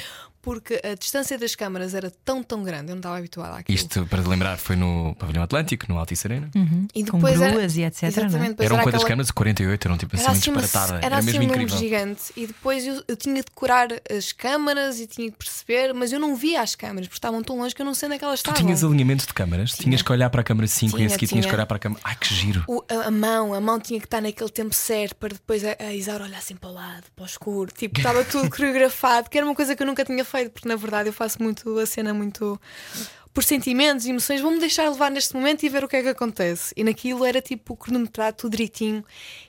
Porque a distância das câmaras era tão, tão grande, eu não estava habituada àquilo. Isto, para te lembrar, foi no Pavilhão Atlântico, no Altice Arena. e com depois era- gruas e etc, é? Eram era quantas aquela- câmaras? 48, eram tipo assim, Era assim, uma, disparatada. era assim mesmo um número incrível. gigante. E depois eu, eu tinha de decorar as câmaras e tinha de perceber, mas eu não via as câmaras porque estavam tão longe que eu não sei onde é que elas Tu estavam. tinhas alinhamento de câmaras? Tinhas que olhar para a câmara 5 e a Tinha, seguir tinhas que tinha. olhar para a câmara. Ai que giro! O- a, a mão, a mão tinha que estar naquele tempo certo para depois a, a Isaura olhar assim para o lado, para o escuro. Tipo, estava tudo coreografado, que era uma coisa que eu nunca tinha feito, porque na verdade eu faço muito a cena muito por sentimentos e emoções. Vou-me deixar levar neste momento e ver o que é que acontece. E naquilo era tipo cronometrado tudo direitinho.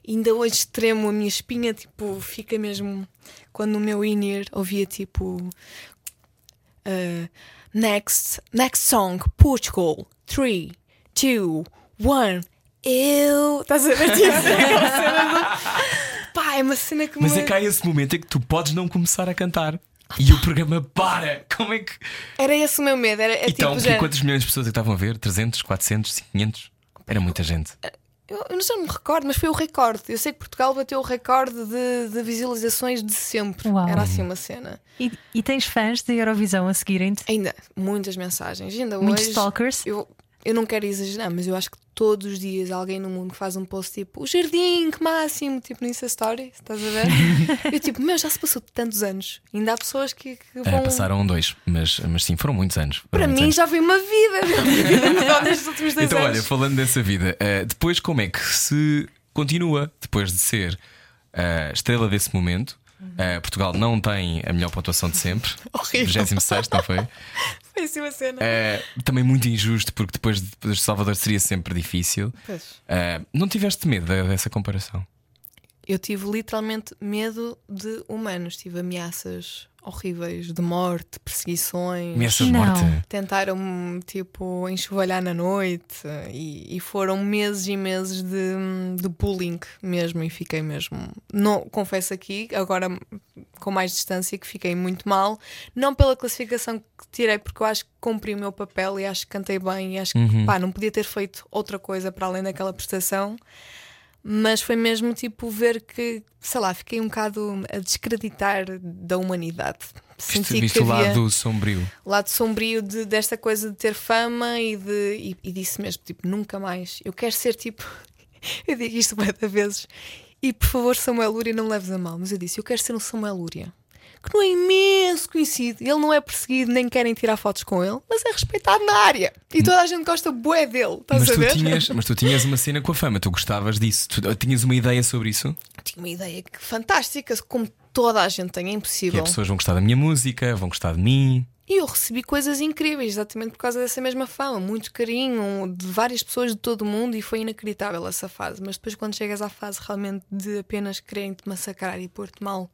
E ainda hoje tremo a minha espinha, tipo, fica mesmo quando no meu in-ear ouvia tipo. uh, next, next song, Portugal, 3, 2, 1. Eu. Estás a ver? Tipo, Pá, é uma cena que Mas me... é que há esse momento em que tu podes não começar a cantar. E o programa para! Como é que. Era esse o meu medo. Era, é então, tipo, já... quantas milhões de pessoas é que estavam a ver? 300, 400, 500? Era muita gente. eu, eu não sei, não me recordo, mas foi o recorde. Eu sei que Portugal bateu o recorde de, de visualizações de sempre. Uau. Era assim uma cena. E, e tens fãs de Eurovisão a seguirem-te? Ainda, muitas mensagens. Ainda Muitos hoje. stalkers? Eu, eu não quero exagerar, mas eu acho que todos os dias alguém no mundo faz um post tipo o jardim, que máximo, tipo no Insta Story, estás a ver? eu tipo, meu, já se passou tantos anos. Ainda há pessoas que, que Ah, vão. passaram dois, mas, mas sim, foram muitos anos. Foram Para muitos mim anos. já foi uma vida. Nestes últimos dois Então, olha, anos. falando dessa vida, ah, depois como é que se continua, depois de ser a estrela desse momento? ah, Portugal não tem a melhor pontuação de sempre. Horrível. 26, não foi? Uma cena. Ah, também muito injusto, porque depois de Salvador seria sempre difícil. Pois. Ah, não tiveste medo de- dessa comparação? Eu tive literalmente medo de humanos, tive ameaças horríveis de morte, perseguições. Ameaça de morte? Tentaram-me, tipo, enxovalhar na noite e, e foram meses e meses de, de bullying mesmo. E fiquei mesmo. Não, confesso aqui, agora com mais distância, que fiquei muito mal. Não pela classificação que tirei, porque eu acho que cumpri o meu papel e acho que cantei bem e acho que pá, não podia ter feito outra coisa para além daquela prestação. Mas foi mesmo tipo ver que, sei lá, fiquei um bocado a descreditar da humanidade. Viste, Senti viste que o lado sombrio. o lado sombrio de- desta coisa de ter fama e, de, e, e disse mesmo, tipo, nunca mais. Eu quero ser tipo. eu digo isto muitas vezes. E por favor, Samuel Lúria, não leves a mal, mas eu disse, eu quero ser um Samuel Lúria. Que não é imenso conhecido, ele não é perseguido, nem querem tirar fotos com ele, mas é respeitado na área. E toda a gente gosta bué dele, estás Mas a tu, ver? tinhas, mas tu tinhas uma cena com a fama, tu gostavas disso, tu tinhas uma ideia sobre isso? Tinha uma ideia fantástica, como toda a gente tem, é impossível. as pessoas vão gostar da minha música, vão gostar de mim. E eu recebi coisas incríveis, exatamente por causa dessa mesma fama, muito carinho de várias pessoas de todo o mundo e foi inacreditável essa fase. Mas depois, quando chegas à fase realmente de apenas quererem te massacrar e pôr-te mal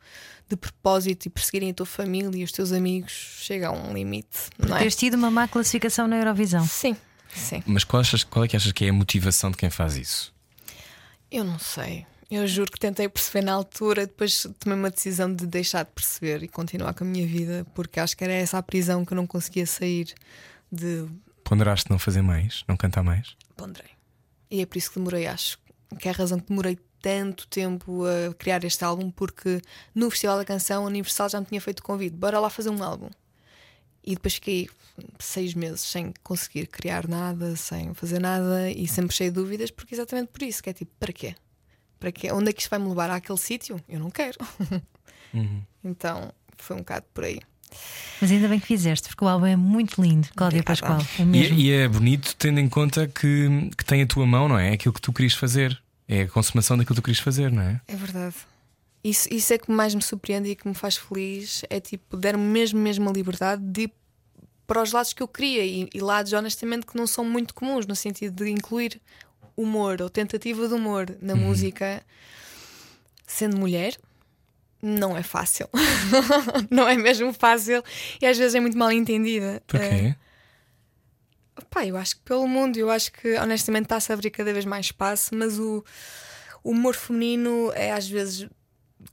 de propósito e perseguirem a tua família e os teus amigos, chega a um limite, não é? Teres tido uma má classificação na Eurovisão. Sim, sim. Mas qual, achas, qual é que achas que é a motivação de quem faz isso? Eu não sei. Eu juro que tentei perceber na altura, depois tomei uma decisão de deixar de perceber e continuar com a minha vida, porque acho que era essa a prisão que eu não conseguia sair de Ponderaste não fazer mais, não cantar mais? ponderei. E é por isso que demorei, acho que é a razão que demorei tanto tempo a criar este álbum, porque no Festival da Canção, a Universal já me tinha feito o convite, bora lá fazer um álbum. E depois fiquei seis meses sem conseguir criar nada, sem fazer nada e sempre cheio de dúvidas, porque exatamente por isso, que é tipo, para quê? Para quê? Onde é que isto vai me levar àquele sítio? Eu não quero. Então foi um bocado por aí. Mas ainda bem que fizeste, porque o álbum é muito lindo, Cláudia Obrigada. Pascoal. É E, mesmo. e é bonito tendo em conta que, que tem a tua mão, não é? É aquilo que tu querias fazer. É a consumação daquilo que tu querias fazer, não é? É verdade. Isso, isso é que mais me surpreende e que me faz feliz. É tipo, der-me mesmo, mesmo a liberdade de ir para os lados que eu queria e, e lados, honestamente, que não são muito comuns, no sentido de incluir humor ou tentativa de humor na música, sendo mulher, não é fácil. não é mesmo fácil e às vezes é muito mal entendida. Porquê? Pá, eu acho que pelo mundo, eu acho que honestamente está-se a abrir cada vez mais espaço, mas o, o humor feminino é às vezes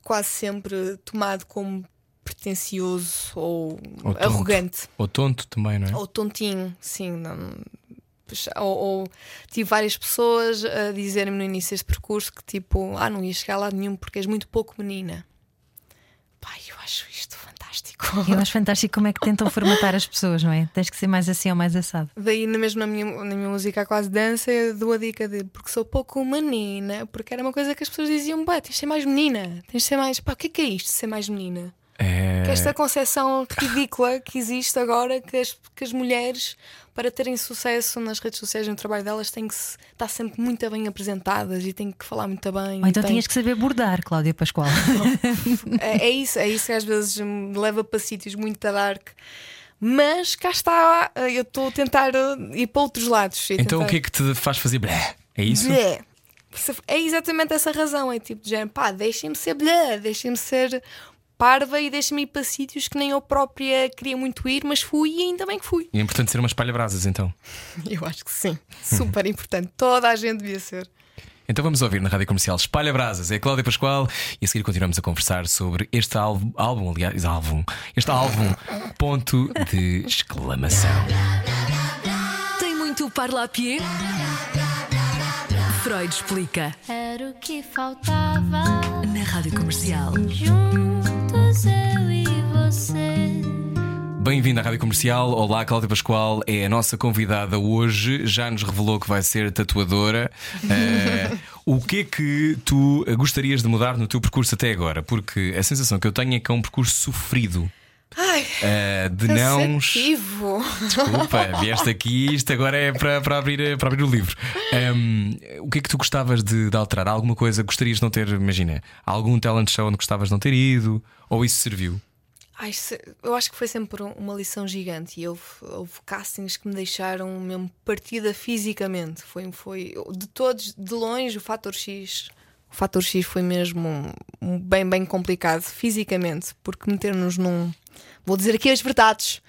quase sempre tomado como pretencioso ou, Ou arrogante Ou tonto também, não é? ou tontinho, sim. Não, ou, ou tive várias pessoas a dizerem-me no início deste percurso que tipo, ah, não ia chegar a lado nenhum porque és muito pouco menina. Pai, eu acho isto fantástico. Eu acho fantástico como é que tentam formatar as pessoas, não é? Tens que ser mais assim ou mais assado. Daí, mesmo na minha, na minha música, quase dança, eu dou a dica de porque sou pouco menina, porque era uma coisa que as pessoas diziam: Pá, tens de ser mais menina, tens de ser mais. Pá, o que é que é isto, ser mais menina? É... Que esta concepção ridícula que existe agora que as, que as mulheres, para terem sucesso nas redes sociais e no trabalho delas, têm que se- estar sempre muito bem apresentadas e têm que falar muito bem. Ou então têm- tinhas que saber bordar, Cláudia Pascoal. é, é isso, é isso que às vezes me leva para sítios muito dark. Mas cá está, eu estou a tentar uh, ir para outros lados. Então o tentar- que é que te faz fazer blé? É isso? Blé. É exatamente essa razão. É tipo de género, pá, deixem-me ser blé, deixem-me ser parva e deixem-me ir para sítios que nem eu própria queria muito ir, mas fui e ainda bem que fui. E é importante ser uma espalha-brasas então. Eu acho que sim. Super importante. Toda a gente devia ser. Então vamos ouvir na rádio comercial Espalha Brasas, é a Cláudia Pascoal e a seguir continuamos a conversar sobre este álbum, álbum aliás, álbum, este álbum, ponto de exclamação. Tem muito parlapier? Freud explica. Era o que faltava. Na Rádio Comercial. Juntos eu e você. Bem-vindo à Rádio Comercial. Olá, Cláudia Pascoal é a nossa convidada hoje. Já nos revelou que vai ser tatuadora. Eh, o que é que tu gostarias de mudar no teu percurso até agora? Porque a sensação que eu tenho é que é um percurso sofrido. Ai, eh, de não. Desculpa, vieste aqui, isto agora é para, para, abrir, para abrir o livro. Ahm, o que é que tu gostavas de, de alterar? Alguma coisa gostarias de não ter, imagina, algum talent show onde gostavas de não ter ido? Ou isso serviu? Ai, eu acho que foi sempre um- uma lição gigante e houve, houve castings que me deixaram mesmo partida fisicamente. Foi, foi de todos, de longe, o fator X. O fator X foi mesmo um- um bem, bem complicado fisicamente, porque meter-nos num. Vou dizer aqui as verdades.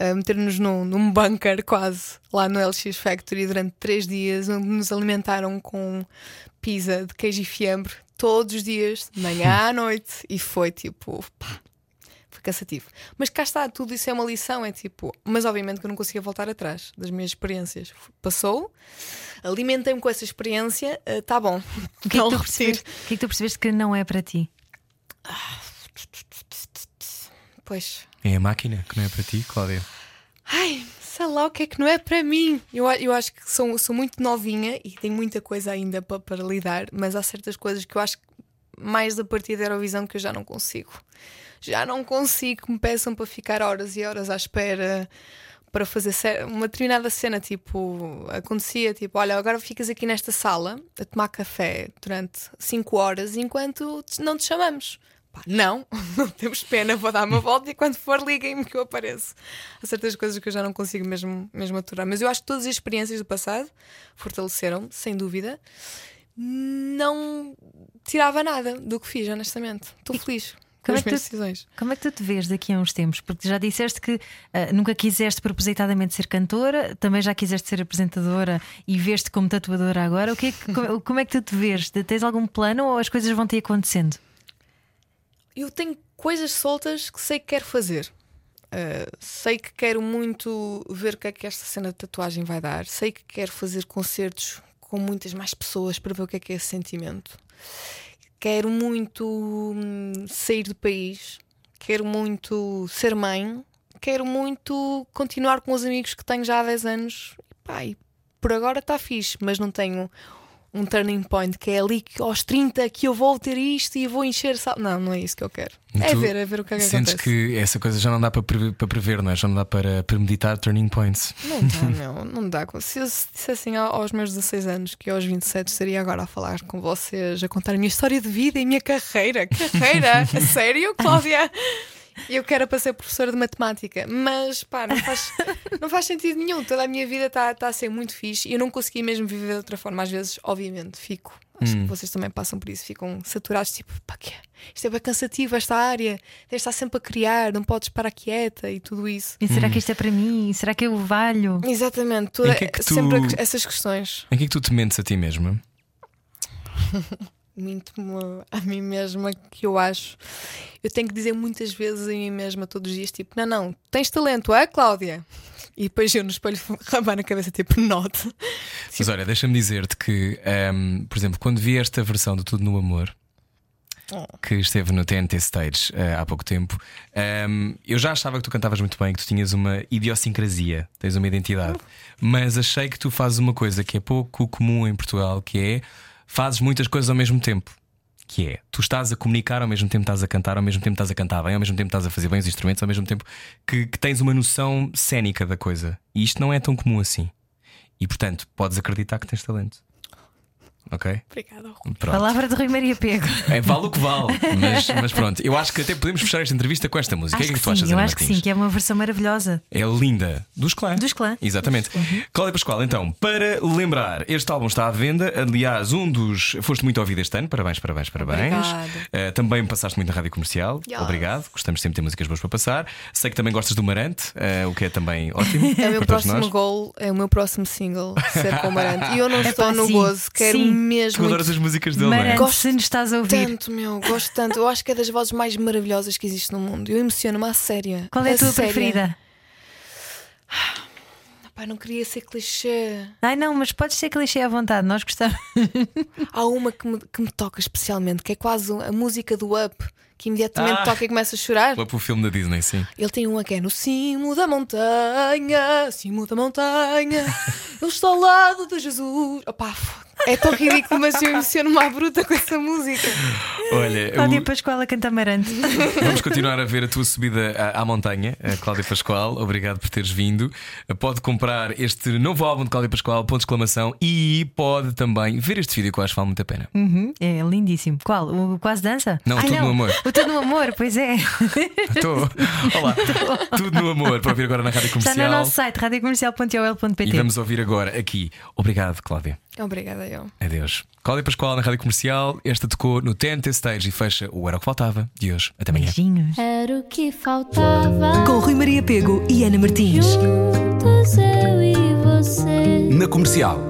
uh, meter-nos num, num bunker quase lá no LX Factory durante três dias, onde nos alimentaram com pizza de queijo e fiambre todos os dias, de manhã à noite, e foi tipo. pá, foi cansativo. Mas cá está, tudo isso é uma lição, é tipo. Mas obviamente que eu não conseguia voltar atrás das minhas experiências. Passou, alimentei-me com essa experiência, está bom. O que, é que tu repetir. o que é que tu percebeste que não é para ti? Pois. É a máquina que não é para ti, Cláudia? Ai, sei lá o que é que não é para mim. Eu, eu acho que sou, sou muito novinha e tenho muita coisa ainda para, para lidar, mas há certas coisas que eu acho que mais a partir da Eurovisão que eu já não consigo. Já não consigo que me peçam para ficar horas e horas à espera para fazer uma determinada cena. Tipo, acontecia tipo: olha, agora ficas aqui nesta sala a tomar café durante 5 horas enquanto não te chamamos. Pá, não, não temos pena, vou dar uma volta e quando for liguem-me que eu apareço. Há certas coisas que eu já não consigo mesmo, mesmo aturar. Mas eu acho que todas as experiências do passado fortaleceram-me, sem dúvida. Não tirava nada do que fiz, honestamente. Estou feliz com como as é que tu- decisões. Como é que tu te vês daqui a uns tempos? Porque já disseste que ah, nunca quiseste propositadamente ser cantora, também já quiseste ser apresentadora e veste como tatuadora agora. O que é que- como, como é que tu te vês? Tens algum plano ou as coisas vão te acontecendo? Eu tenho coisas soltas que sei que quero fazer. Uh, sei que quero muito ver o que é que esta cena de tatuagem vai dar. Sei que quero fazer concertos com muitas mais pessoas para ver o que é que é esse sentimento. Quero muito hum, sair do país. Quero muito ser mãe. Quero muito continuar com os amigos que tenho já há 10 anos. Pá, e por agora está fixe, mas não tenho um turning point que é ali que aos 30 que eu vou ter isto e vou encher sal... Não, não é isso que eu quero. É ver, é ver o que é que Sentes acontece. que essa coisa já não dá para, pre- para prever, não é? Já não dá para premeditar turning points. Não dá, meu, não dá. Se eu dissessem ao- aos meus 16 anos que aos 27 estaria agora a falar com vocês, a contar a minha história de vida e a minha carreira. Carreira? A sério, Cláudia? Eu quero para ser professora de matemática, mas pá, não faz, não faz sentido nenhum. Toda a minha vida está tá a ser muito fixe e eu não consegui mesmo viver de outra forma. Às vezes, obviamente, fico Acho que vocês também passam por isso, ficam saturados, tipo, pá, que é? isto é bem cansativo, esta área, deves estar sempre a criar, não podes parar quieta e tudo isso. E será que isto é para mim? Será que eu valho? Exatamente, toda- que é que tu- sempre essas questões. Em que é que tu te mentes a ti mesma? Minto-me a mim mesma que eu acho. Eu tenho que dizer muitas vezes a mim mesma todos os dias: tipo, não, não, tens talento, é, Cláudia? E depois eu no espelho rabar na cabeça, tipo, nota. Mas olha, deixa-me dizer-te que, ahm, por exemplo, quando vi esta versão do Tudo no Amor, que esteve no TNT Stage eh, há pouco tempo, ahm, eu já achava que tu cantavas muito bem, que tu tinhas uma idiosincrasia, tens uma identidade, mas achei que tu fazes uma coisa que é pouco comum em Portugal, que é fazes muitas coisas ao mesmo tempo. Que é, tu estás a comunicar ao mesmo tempo estás a cantar, ao mesmo tempo estás a cantar bem, ao mesmo tempo estás a fazer bem os instrumentos, ao mesmo tempo que, que tens uma noção cénica da coisa. E isto não é tão comum assim. E portanto, podes acreditar que tens talento. Ok? Obrigada. Pronto. Palavra de Rui Maria Pego. É, vale o que vale. Mas, mas pronto, eu acho que até podemos fechar esta entrevista com esta música. O que é Acho que, que tu achas, sim, eu Ana acho que sim, que é uma versão maravilhosa. É linda. Dos clã. Dos Clã. Exatamente. Cláudia Pascoal, então, para lembrar, este álbum está à venda. Aliás, um dos. Foste muito ouvido este ano. Parabéns, parabéns, parabéns. Eh, também passaste muito na rádio comercial. Yes. Obrigado. Gostamos sempre de ter músicas boas para passar. Sei que também gostas do Marante, eh, o que é também ótimo. É o meu próximo nós. gol, é o meu próximo single, ser com o Marante. E eu não estou pá, no sim, gozo, quero sim. Mesmo. Tu adoras as músicas dele, não é? Marante, Gosto se nos estás a ouvir. tanto, meu, gosto tanto. Eu acho que é das vozes mais maravilhosas que existe no mundo. Eu emociono-me à séria. Qual é a tua séria. preferida? Pá, não queria ser clichê. Ai não, mas podes ser clichê à vontade, nós gostamos. Há uma que me, que me toca especialmente, que é quase a música do Up, que imediatamente Ah. toca e começa a chorar. Foi para o filme da Disney, sim. Ele tem uma que é no cimo da montanha, cimo da montanha, eu estou ao lado de Jesus. Opá, é tão ridículo, mas eu emociono-me à bruta com essa música. Olha, Cláudia o- Pascoal a cantar Marante. Vamos continuar a ver a tua subida à, à montanha, a Cláudia Pascoal. Obrigado por teres vindo. Pode comprar este novo álbum de Cláudia Pascoal, ponto de exclamação, e pode também ver este vídeo que eu acho que vale muito a pena. Uhum, é lindíssimo. Qual? O Quase Dança? Não, Ai, Tudo no Amor. O Tudo no Amor, pois é. Estou. Olá. Tudo no amor para ouvir agora na rádio Está comercial. no nosso site radiocomercial.ol.pt. E vamos ouvir agora aqui. Obrigado, Cláudia. Obrigada, eu. Adeus. Cláudia Pascoal na rádio comercial. Esta tocou no TNT Stage e fecha o Era o que Faltava de hoje. Até amanhã. Beijinhos. Era o que faltava. Com Rui Maria Pego e Ana Martins. Juntos eu e você. Na comercial.